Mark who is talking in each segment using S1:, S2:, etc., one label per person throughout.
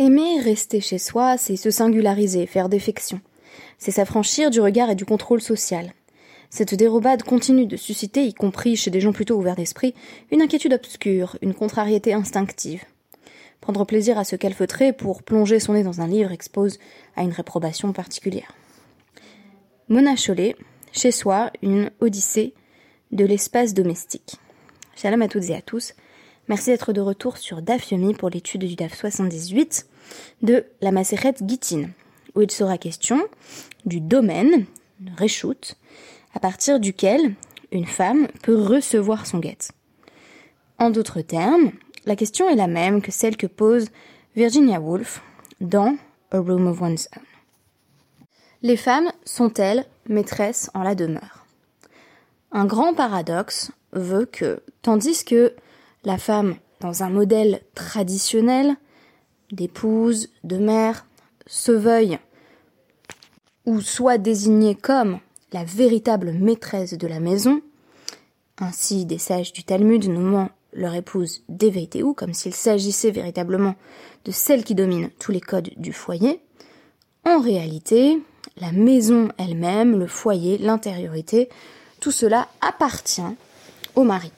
S1: Aimer rester chez soi, c'est se singulariser, faire défection. C'est s'affranchir du regard et du contrôle social. Cette dérobade continue de susciter, y compris chez des gens plutôt ouverts d'esprit, une inquiétude obscure, une contrariété instinctive. Prendre plaisir à se calfeutrer pour plonger son nez dans un livre expose à une réprobation particulière. Mona Chollet, chez soi, une odyssée de l'espace domestique. Shalom à toutes et à tous. Merci d'être de retour sur DAF Yomi pour l'étude du DAF 78 de la Maseret Gittin, où il sera question du domaine, reshoot, à partir duquel une femme peut recevoir son guet. En d'autres termes, la question est la même que celle que pose Virginia Woolf dans A Room of One's Own. Les femmes sont-elles maîtresses en la demeure? Un grand paradoxe veut que, tandis que la femme, dans un modèle traditionnel d'épouse, de mère, se veuille ou soit désignée comme la véritable maîtresse de la maison, ainsi des sages du Talmud nommant leur épouse ou comme s'il s'agissait véritablement de celle qui domine tous les codes du foyer, en réalité, la maison elle-même, le foyer, l'intériorité, tout cela appartient au mari.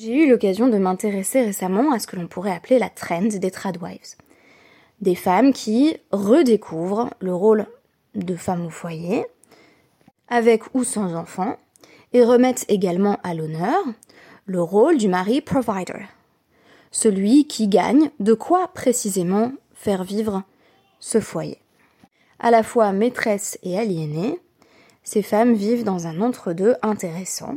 S1: J'ai eu l'occasion de m'intéresser récemment à ce que l'on pourrait appeler la trend des tradwives. Des femmes qui redécouvrent le rôle de femme au foyer, avec ou sans enfants, et remettent également à l'honneur le rôle du mari provider, celui qui gagne de quoi précisément faire vivre ce foyer. À la fois maîtresse et aliénée, ces femmes vivent dans un entre-deux intéressant,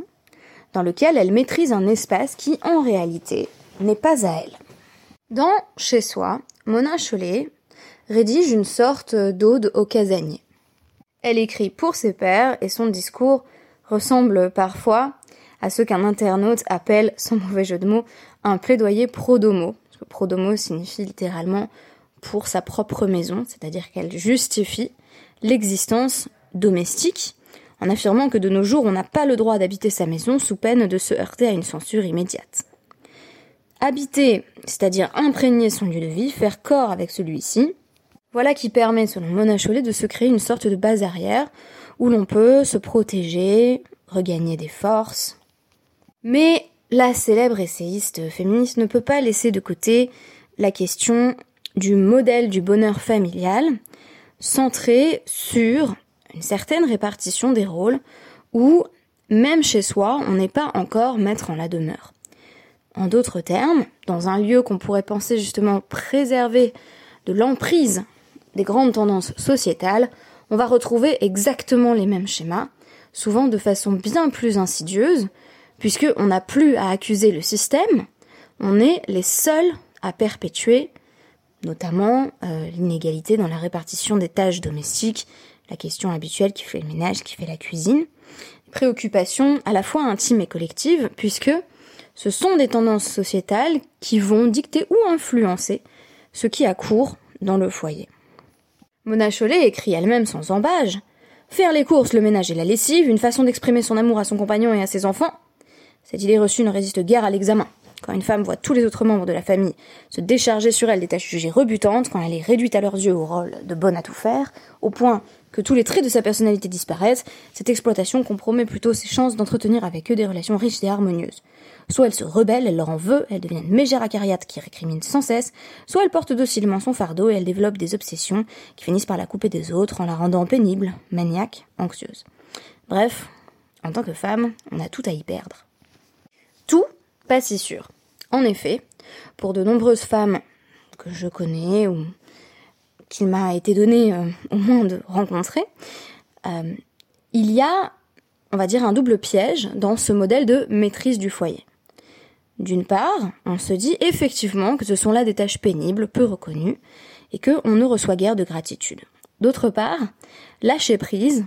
S1: dans lequel elle maîtrise un espace qui, en réalité, n'est pas à elle. Dans Chez soi, Mona Chollet rédige une sorte d'ode au casanier. Elle écrit pour ses pairs et son discours ressemble parfois à ce qu'un internaute appelle, sans mauvais jeu de mots, un plaidoyer pro-domo. Pro-domo signifie littéralement pour sa propre maison, c'est-à-dire qu'elle justifie l'existence domestique en affirmant que de nos jours on n'a pas le droit d'habiter sa maison sous peine de se heurter à une censure immédiate. Habiter, c'est-à-dire imprégner son lieu de vie, faire corps avec celui-ci, voilà qui permet, selon Mona Chollet, de se créer une sorte de base arrière où l'on peut se protéger, regagner des forces. Mais la célèbre essayiste féministe ne peut pas laisser de côté la question du modèle du bonheur familial centré sur une certaine répartition des rôles où, même chez soi, on n'est pas encore maître en la demeure. En d'autres termes, dans un lieu qu'on pourrait penser justement préservé de l'emprise des grandes tendances sociétales, on va retrouver exactement les mêmes schémas, souvent de façon bien plus insidieuse, puisqu'on n'a plus à accuser le système, on est les seuls à perpétuer notamment euh, l'inégalité dans la répartition des tâches domestiques la question habituelle qui fait le ménage, qui fait la cuisine. Préoccupation à la fois intime et collective, puisque ce sont des tendances sociétales qui vont dicter ou influencer ce qui a cours dans le foyer. Mona Chollet écrit elle-même sans embâge Faire les courses, le ménage et la lessive, une façon d'exprimer son amour à son compagnon et à ses enfants. Cette idée reçue ne résiste guère à l'examen. Quand une femme voit tous les autres membres de la famille se décharger sur elle des tâches jugées rebutantes, quand elle est réduite à leurs yeux au rôle de bonne à tout faire, au point que tous les traits de sa personnalité disparaissent, cette exploitation compromet plutôt ses chances d'entretenir avec eux des relations riches et harmonieuses. Soit elle se rebelle, elle leur en veut, elle devient une mégère acariate qui récrimine sans cesse, soit elle porte docilement son fardeau et elle développe des obsessions qui finissent par la couper des autres en la rendant pénible, maniaque, anxieuse. Bref, en tant que femme, on a tout à y perdre. Tout pas si sûr. En effet, pour de nombreuses femmes que je connais ou qu'il m'a été donné euh, au moins de rencontrer, euh, il y a, on va dire, un double piège dans ce modèle de maîtrise du foyer. D'une part, on se dit effectivement que ce sont là des tâches pénibles, peu reconnues, et qu'on ne reçoit guère de gratitude. D'autre part, lâcher prise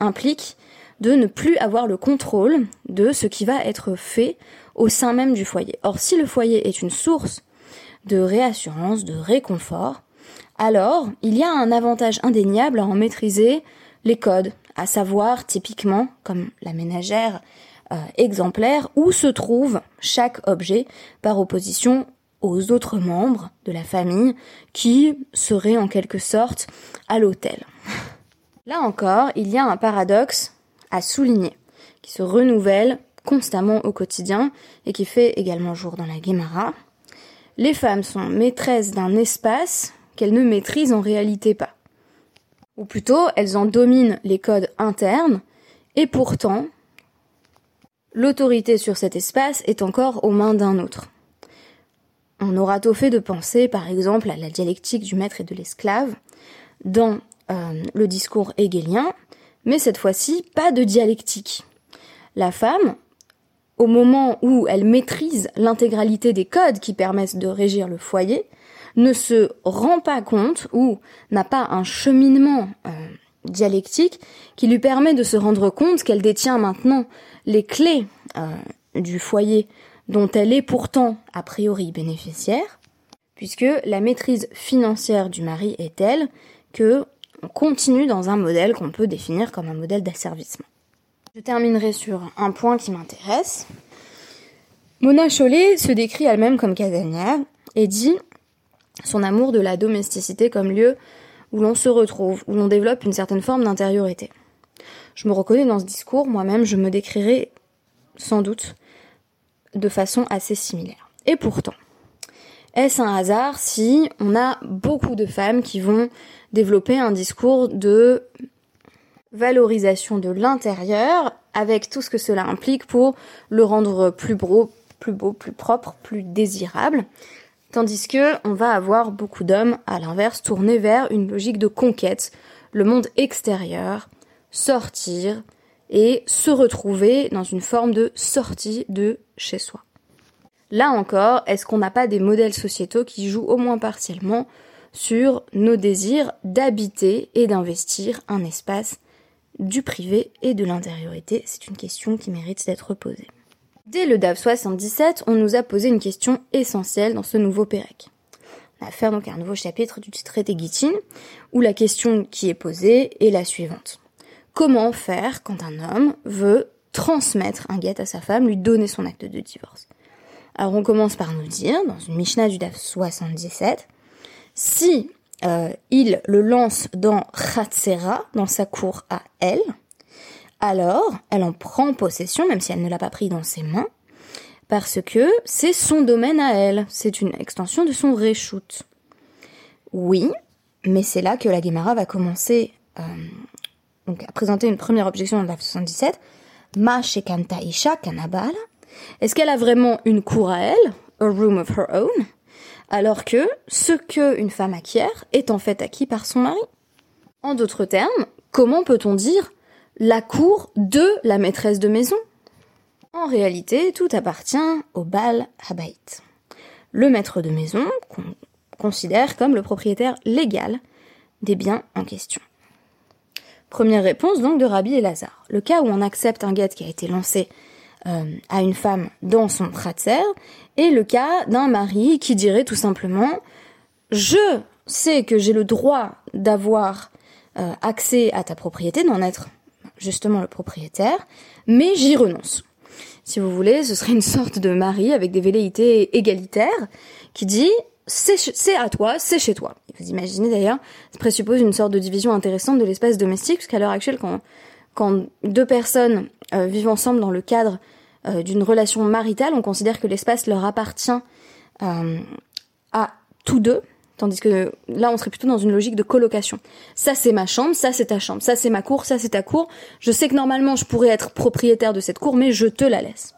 S1: implique de ne plus avoir le contrôle de ce qui va être fait au sein même du foyer. Or, si le foyer est une source de réassurance, de réconfort, alors il y a un avantage indéniable à en maîtriser les codes, à savoir typiquement, comme la ménagère euh, exemplaire, où se trouve chaque objet par opposition aux autres membres de la famille qui seraient en quelque sorte à l'autel. Là encore, il y a un paradoxe à souligner, qui se renouvelle constamment au quotidien et qui fait également jour dans la Guémara. Les femmes sont maîtresses d'un espace qu'elles ne maîtrisent en réalité pas. Ou plutôt, elles en dominent les codes internes et pourtant, l'autorité sur cet espace est encore aux mains d'un autre. On aura tôt fait de penser, par exemple, à la dialectique du maître et de l'esclave dans euh, le discours hegelien, mais cette fois-ci, pas de dialectique. La femme, au moment où elle maîtrise l'intégralité des codes qui permettent de régir le foyer, ne se rend pas compte ou n'a pas un cheminement euh, dialectique qui lui permet de se rendre compte qu'elle détient maintenant les clés euh, du foyer dont elle est pourtant a priori bénéficiaire, puisque la maîtrise financière du mari est telle que on continue dans un modèle qu'on peut définir comme un modèle d'asservissement. Je terminerai sur un point qui m'intéresse. Mona Chollet se décrit elle-même comme casanière et dit son amour de la domesticité comme lieu où l'on se retrouve, où l'on développe une certaine forme d'intériorité. Je me reconnais dans ce discours, moi-même je me décrirai sans doute de façon assez similaire. Et pourtant, est-ce un hasard si on a beaucoup de femmes qui vont développer un discours de valorisation de l'intérieur avec tout ce que cela implique pour le rendre plus beau, plus propre, plus désirable? Tandis que on va avoir beaucoup d'hommes, à l'inverse, tournés vers une logique de conquête, le monde extérieur, sortir et se retrouver dans une forme de sortie de chez soi. Là encore, est-ce qu'on n'a pas des modèles sociétaux qui jouent au moins partiellement sur nos désirs d'habiter et d'investir un espace du privé et de l'intériorité? C'est une question qui mérite d'être posée. Dès le DAV 77, on nous a posé une question essentielle dans ce nouveau Pérec. On va faire donc un nouveau chapitre du traité Gittin, où la question qui est posée est la suivante. Comment faire quand un homme veut transmettre un guet à sa femme, lui donner son acte de divorce? Alors on commence par nous dire, dans une Mishnah du DAF 77, si euh, il le lance dans Khatsera, dans sa cour à elle, alors elle en prend possession, même si elle ne l'a pas pris dans ses mains, parce que c'est son domaine à elle, c'est une extension de son reshoot. Oui, mais c'est là que la Guémara va commencer euh, donc, à présenter une première objection dans la 77. Ma shekanta isha kanabal. Est-ce qu'elle a vraiment une cour à elle, a room of her own, alors que ce que une femme acquiert est en fait acquis par son mari? En d'autres termes, comment peut-on dire la cour de la maîtresse de maison? En réalité, tout appartient au Bal Habait, le maître de maison qu'on considère comme le propriétaire légal des biens en question. Première réponse donc de Rabbi et Lazare. Le cas où on accepte un guet qui a été lancé euh, à une femme dans son pratzer est le cas d'un mari qui dirait tout simplement je sais que j'ai le droit d'avoir euh, accès à ta propriété, d'en être justement le propriétaire, mais j'y renonce. Si vous voulez, ce serait une sorte de mari avec des velléités égalitaires qui dit c'est à toi, c'est chez toi. Vous imaginez d'ailleurs, ça présuppose une sorte de division intéressante de l'espace domestique, parce qu'à l'heure actuelle, quand, quand deux personnes euh, vivent ensemble dans le cadre euh, d'une relation maritale, on considère que l'espace leur appartient euh, à tous deux, Tandis que là, on serait plutôt dans une logique de colocation. Ça, c'est ma chambre, ça, c'est ta chambre, ça, c'est ma cour, ça, c'est ta cour. Je sais que normalement, je pourrais être propriétaire de cette cour, mais je te la laisse.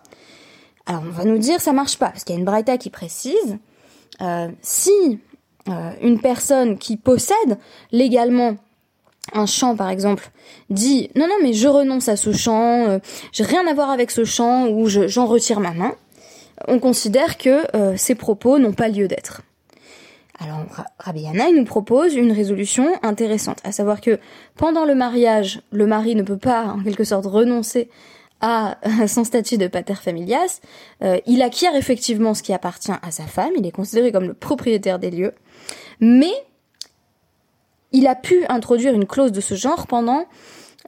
S1: Alors, on va nous dire, ça marche pas, parce qu'il y a une braïta qui précise, euh, si une personne qui possède légalement un champ, par exemple, dit, non, non, mais je renonce à ce champ, euh, j'ai rien à voir avec ce champ, ou j'en retire ma main, on considère que ces propos n'ont pas lieu d'être. Alors Rabbi Yana nous propose une résolution intéressante, à savoir que pendant le mariage, le mari ne peut pas en quelque sorte renoncer à son statut de pater familias. Euh, il acquiert effectivement ce qui appartient à sa femme, il est considéré comme le propriétaire des lieux, mais il a pu introduire une clause de ce genre pendant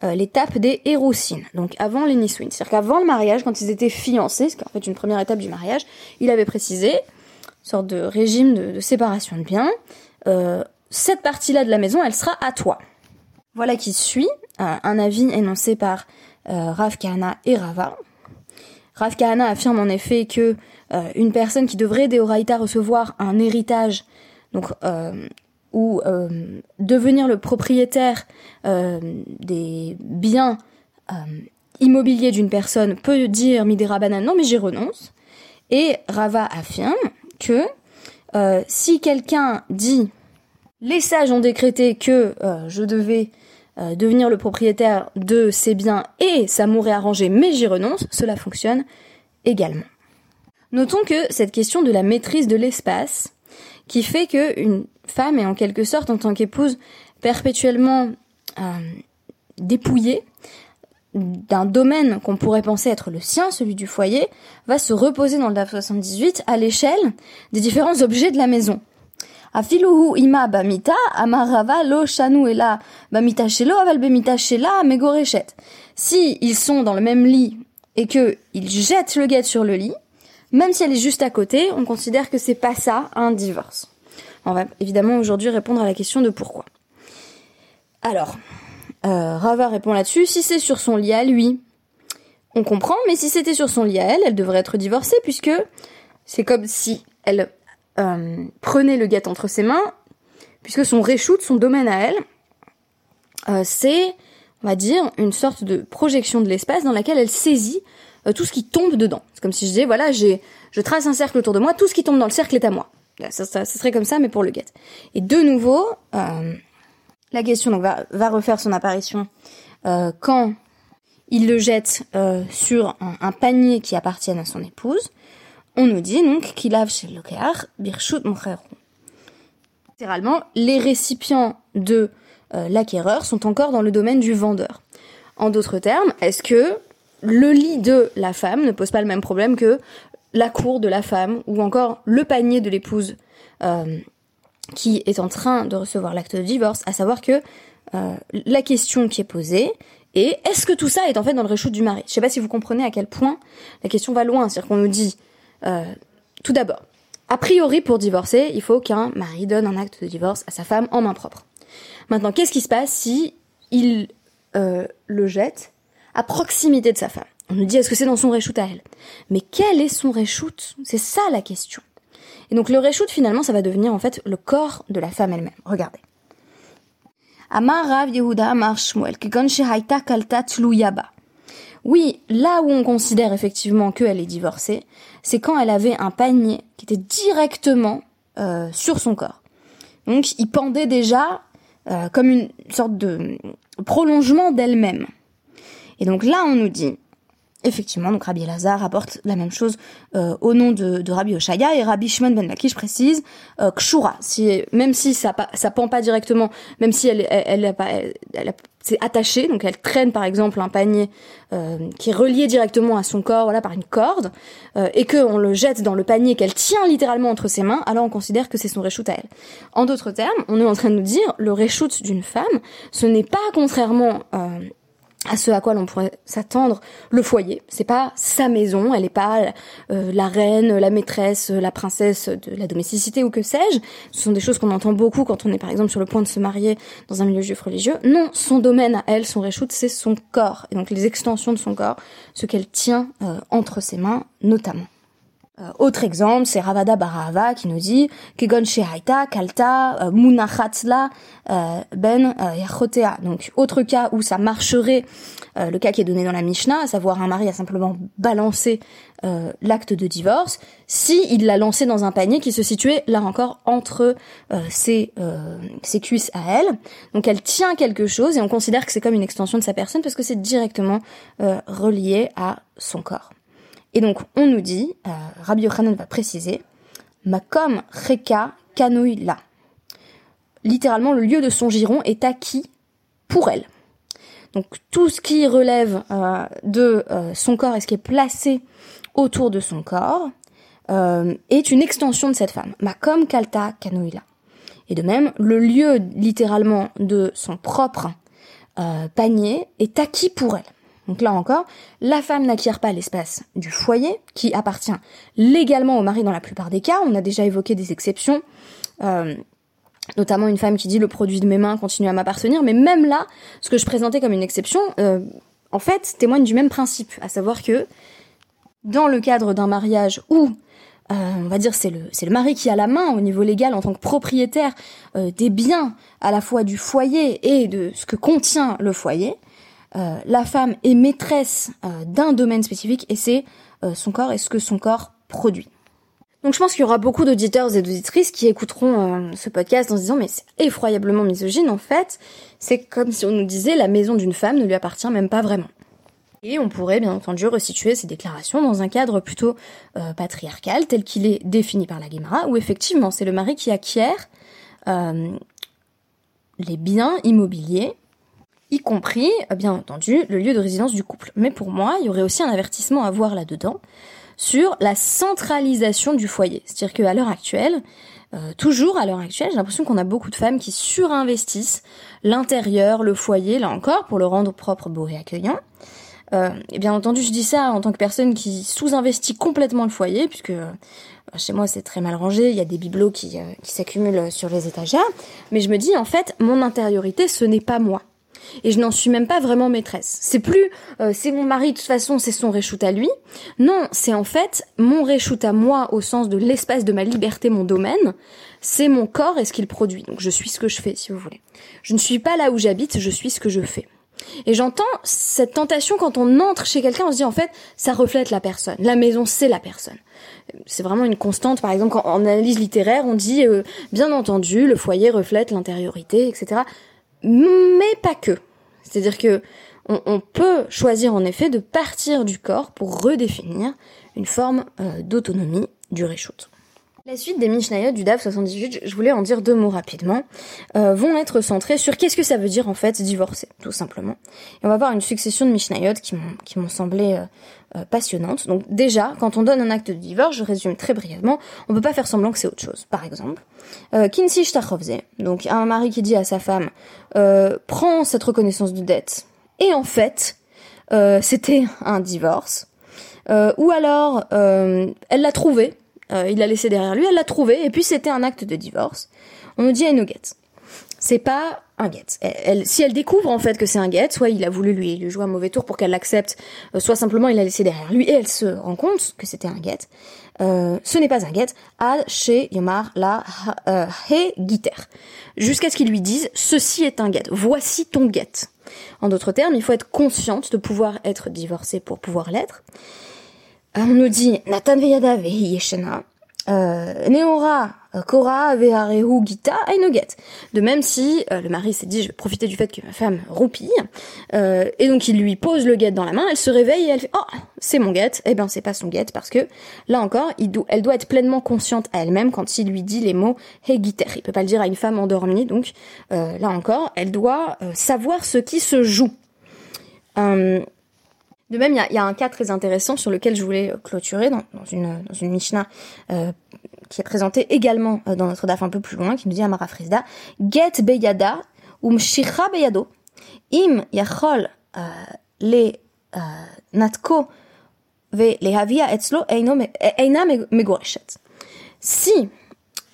S1: euh, l'étape des hérocines, donc avant les C'est-à-dire qu'avant le mariage, quand ils étaient fiancés, ce qui est en fait une première étape du mariage, il avait précisé sorte de régime de, séparation de biens. Euh, cette partie-là de la maison, elle sera à toi. Voilà qui suit un avis énoncé par Rav et Rava. Rav Kahana affirme en effet que une personne qui devrait d'Eoraita recevoir un héritage, donc ou devenir le propriétaire des biens immobiliers d'une personne peut dire Midera Banane, non mais j'y renonce. Et Rava affirme que euh, si quelqu'un dit les sages ont décrété que euh, je devais euh, devenir le propriétaire de ces biens et ça m'aurait arrangé mais j'y renonce, cela fonctionne également. Notons que cette question de la maîtrise de l'espace, qui fait qu'une femme est en quelque sorte en tant qu'épouse perpétuellement dépouillée, d'un domaine qu'on pourrait penser être le sien, celui du foyer, va se reposer dans le DAF 78 à l'échelle des différents objets de la maison. Afiluhu ima bamita, amarava lo shanu ela bamita shelo aval shela. Si ils sont dans le même lit et que ils jettent le guet sur le lit, même si elle est juste à côté, on considère que c'est pas ça un divorce. On va évidemment aujourd'hui répondre à la question de pourquoi. Alors, euh, Rava répond là-dessus, si c'est sur son lit à lui, on comprend, mais si c'était sur son lit à elle, elle devrait être divorcée puisque c'est comme si elle euh, prenait le guet entre ses mains, puisque son reshoot, son domaine à elle, euh, c'est, on va dire, une sorte de projection de l'espace dans laquelle elle saisit tout ce qui tombe dedans. C'est comme si je disais, voilà, je trace un cercle autour de moi, tout ce qui tombe dans le cercle est à moi. Ça, serait comme ça, mais pour le guet. Et de nouveau, la question va, refaire son apparition euh, quand il le jette euh, sur un, panier qui appartient à son épouse. On nous dit donc qu'il a chez le birchut Littéralement, les récipients de euh, l'acquéreur sont encore dans le domaine du vendeur. En d'autres termes, est-ce que le lit de la femme ne pose pas le même problème que la cour de la femme ou encore le panier de l'épouse qui est en train de recevoir l'acte de divorce, à savoir que euh, la question qui est posée est est-ce que tout ça est en fait dans le reshoot du mari? Je sais pas si vous comprenez à quel point la question va loin, c'est-à-dire qu'on nous dit euh, tout d'abord, a priori pour divorcer, il faut qu'un mari donne un acte de divorce à sa femme en main propre. Maintenant, qu'est-ce qui se passe si il euh, le jette à proximité de sa femme? On nous dit est-ce que c'est dans son reshoot à elle? Mais quel est son reshoot? C'est ça la question. Et donc le reshoot finalement ça va devenir en fait le corps de la femme elle-même. Regardez. Oui, là où on considère effectivement qu'elle est divorcée, c'est quand elle avait un panier qui était directement euh, sur son corps. Donc il pendait déjà euh, comme une sorte de prolongement d'elle-même. Et donc là on nous dit, Effectivement, donc Rabbi Elazar rapporte la même chose euh, au nom de, de, Rabbi Oshaya et Rabbi Shimon ben Lakish précise euh, Kshura, si, même si ça ça pend pas directement, même si elle elle, elle, elle, elle donc elle traîne par exemple un panier euh, qui est relié directement à son corps, voilà par une corde, euh, et que on le jette dans le panier qu'elle tient littéralement entre ses mains, alors on considère que c'est son reshoot à elle. En d'autres termes, on est en train de nous dire le reshoot d'une femme, ce n'est pas contrairement euh, à ce à quoi l'on pourrait s'attendre le foyer. C'est pas sa maison, elle est pas euh, la reine, la maîtresse, la princesse de la domesticité ou que sais-je. Ce sont des choses qu'on entend beaucoup quand on est par exemple sur le point de se marier dans un milieu juif religieux. Non, son domaine à elle, son reshoot, c'est son corps et donc les extensions de son corps, ce qu'elle tient euh, entre ses mains notamment. Euh, autre exemple, c'est Ravada Barahava qui nous dit Kegon Shehaita, Kalta, euh, Munachatla, euh, Ben Yachotea. Donc, autre cas où ça marcherait, le cas qui est donné dans la Mishnah, à savoir un mari a simplement balancé l'acte de divorce, si il l'a lancé dans un panier qui se situait là encore entre ses, ses cuisses à elle. Donc, elle tient quelque chose et on considère que c'est comme une extension de sa personne parce que c'est directement relié à son corps. Et donc, on nous dit, euh, Rabbi Yochanan va préciser, Makom Reka Kanoïla. Littéralement, le lieu de son giron est acquis pour elle. Donc, tout ce qui relève euh, de euh, son corps et ce qui est placé autour de son corps est une extension de cette femme. Makom Kalta Kanoïla. Et de même, le lieu littéralement de son propre panier est acquis pour elle. Donc là encore, la femme n'acquiert pas l'espace du foyer, qui appartient légalement au mari dans la plupart des cas. On a déjà évoqué des exceptions. Euh, notamment une femme qui dit le produit de mes mains continue à m'appartenir, mais même là, ce que je présentais comme une exception, euh, en fait, témoigne du même principe, à savoir que dans le cadre d'un mariage où euh, on va dire c'est le le mari qui a la main au niveau légal en tant que propriétaire des biens à la fois du foyer et de ce que contient le foyer. La femme est maîtresse d'un domaine spécifique et c'est son corps et ce que son corps produit. Donc je pense qu'il y aura beaucoup d'auditeurs et d'auditrices qui écouteront euh, ce podcast en se disant mais c'est effroyablement misogyne en fait. C'est comme si on nous disait la maison d'une femme ne lui appartient même pas vraiment. Et on pourrait bien entendu resituer ces déclarations dans un cadre plutôt euh, patriarcal tel qu'il est défini par la Guémara, où effectivement c'est le mari qui acquiert euh, les biens immobiliers, compris bien entendu le lieu de résidence du couple. Mais pour moi, il y aurait aussi un avertissement à voir là-dedans sur la centralisation du foyer. C'est-à-dire qu'à l'heure actuelle, euh, toujours à l'heure actuelle, j'ai l'impression qu'on a beaucoup de femmes qui surinvestissent l'intérieur, le foyer, là encore, pour le rendre propre, beau et accueillant. Euh, et bien entendu, je dis ça en tant que personne qui sous-investit complètement le foyer, puisque euh, chez moi c'est très mal rangé, il y a des bibelots qui, qui s'accumulent sur les étagères, mais je me dis en fait, mon intériorité, ce n'est pas moi et je n'en suis même pas vraiment maîtresse. C'est plus euh, c'est mon mari de toute façon, c'est son reshoot à lui. Non, c'est en fait mon reshoot à moi au sens de l'espace de ma liberté, mon domaine. C'est mon corps et ce qu'il produit. Donc je suis ce que je fais si vous voulez. Je ne suis pas là où j'habite, je suis ce que je fais. Et j'entends cette tentation quand on entre chez quelqu'un, on se dit en fait, ça reflète la personne. La maison, c'est la personne. C'est vraiment une constante. Par exemple, en analyse littéraire, on dit, euh, bien entendu, le foyer reflète l'intériorité, etc mais pas que. C'est-à-dire que on, peut choisir en effet de partir du corps pour redéfinir une forme euh, d'autonomie du reshoot. La suite des Mishnayot du DAF 78, je voulais en dire deux mots rapidement, euh, vont être centrés sur qu'est-ce que ça veut dire en fait divorcer, tout simplement. Et on va voir une succession de Mishnayot qui m'ont semblé euh, euh, passionnantes. Donc déjà, quand on donne un acte de divorce, je résume très brièvement, on peut pas faire semblant que c'est autre chose. Par exemple, euh, Kinsi donc un mari qui dit à sa femme, euh, prends cette reconnaissance de dette, et en fait, euh, c'était un divorce. ou alors, elle l'a trouvé, euh, il l'a laissé derrière lui, elle l'a trouvé, et puis c'était un acte de divorce. On nous dit nous guette. C'est pas un get. Elle, si elle découvre en fait que c'est un get, soit il a voulu lui, lui jouer un mauvais tour pour qu'elle l'accepte, euh, soit simplement il l'a laissé derrière lui et elle se rend compte que c'était un get. Euh, ce n'est pas un get. Al chez Yomar la he guiter. Jusqu'à ce qu'il lui dise ceci est un get. Voici ton get. En d'autres termes, il faut être consciente de pouvoir être divorcée pour pouvoir l'être. On nous dit Nathan Veyada Yeshena, euh, Neora Kora Veharehu Gita Ainoget. De même si euh, le mari s'est dit je vais profiter du fait que ma femme roupille, euh, et donc il lui pose le guet dans la main, elle se réveille et elle fait oh c'est mon guet. Eh ben c'est pas son guet parce que là encore elle doit être pleinement consciente à elle-même quand il lui dit les mots Hegiter. Il peut pas le dire à une femme endormie donc là encore elle doit savoir ce qui se joue. De même, il y a, un cas très intéressant sur lequel je voulais clôturer dans, une, dans une Mishnah euh, qui est présentée également euh, dans notre DAF un peu plus loin, qui nous dit à Marafrizda, Get beyada um shira beyado im yachol euh, le natko ve lehavia etzlo eina megoreshet. Si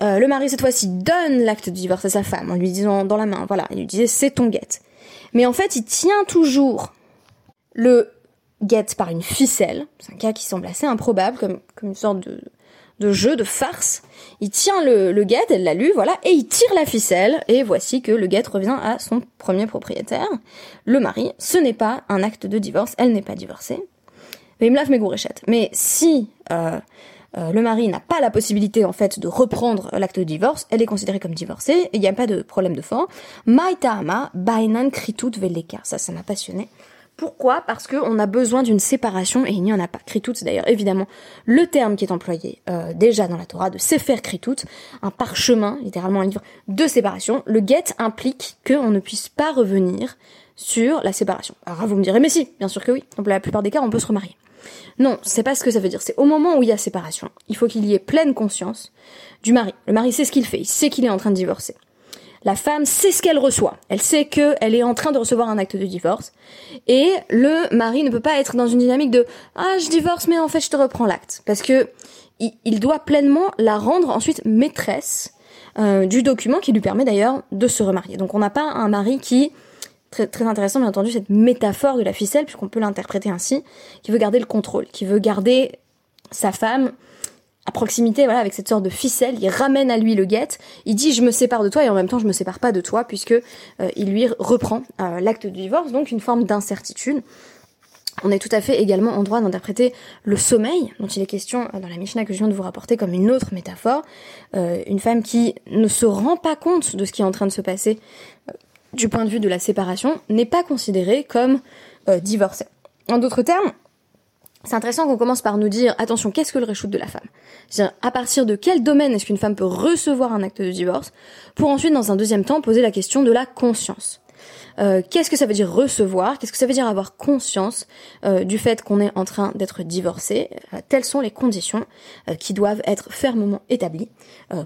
S1: le mari cette fois-ci donne l'acte de divorce à sa femme en lui disant dans la main, voilà, il lui disait c'est ton guette. Mais en fait, il tient toujours le guette par une ficelle. C'est un cas qui semble assez improbable, comme, comme une sorte de, de jeu, de farce. Il tient le, le guette, elle l'a lu, voilà, et il tire la ficelle, et voici que le guette revient à son premier propriétaire, le mari. Ce n'est pas un acte de divorce, elle n'est pas divorcée. Mais Mais si euh, euh, le mari n'a pas la possibilité en fait de reprendre l'acte de divorce, elle est considérée comme divorcée, il n'y a pas de problème de fond. Maitama bainan kritut veleka. Ça, ça m'a passionné. Pourquoi? Parce qu'on a besoin d'une séparation et il n'y en a pas. Kritout, c'est d'ailleurs évidemment le terme qui est employé euh, déjà dans la Torah de Sefer Kritout, un parchemin, littéralement un livre de séparation. Le get implique qu'on ne puisse pas revenir sur la séparation. Alors vous me direz, mais si, bien sûr que oui. Dans la plupart des cas, on peut se remarier. Non, c'est pas ce que ça veut dire. C'est au moment où il y a séparation, il faut qu'il y ait pleine conscience du mari. Le mari sait ce qu'il fait, il sait qu'il est en train de divorcer. La femme sait ce qu'elle reçoit. Elle sait qu'elle est en train de recevoir un acte de divorce. Et le mari ne peut pas être dans une dynamique de ah je divorce mais en fait je te reprends l'acte parce que il, doit pleinement la rendre ensuite maîtresse euh, du document qui lui permet d'ailleurs de se remarier. Donc on n'a pas un mari qui très, très intéressant bien entendu cette métaphore de la ficelle puisqu'on peut l'interpréter ainsi qui veut garder le contrôle, qui veut garder sa femme à proximité, voilà, avec cette sorte de ficelle, il ramène à lui le guette, il dit je me sépare de toi et en même temps je me sépare pas de toi puisque euh, il lui reprend euh, l'acte de divorce, donc une forme d'incertitude. On est tout à fait également en droit d'interpréter le sommeil, dont il est question euh, dans la Mishnah que je viens de vous rapporter comme une autre métaphore. une femme qui ne se rend pas compte de ce qui est en train de se passer du point de vue de la séparation n'est pas considérée comme divorcée. En d'autres termes, c'est intéressant qu'on commence par nous dire, attention, qu'est-ce que le reshoot de la femme? C'est-à-dire, à partir de quel domaine est-ce qu'une femme peut recevoir un acte de divorce Pour ensuite, dans un deuxième temps, poser la question de la conscience? Euh, qu'est-ce que ça veut dire recevoir? Qu'est-ce que ça veut dire avoir conscience euh, du fait qu'on est en train d'être divorcé? Euh, Telles sont les conditions qui doivent être fermement établies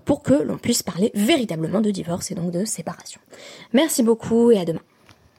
S1: pour que l'on puisse parler véritablement de divorce et donc de séparation. Merci beaucoup et à demain.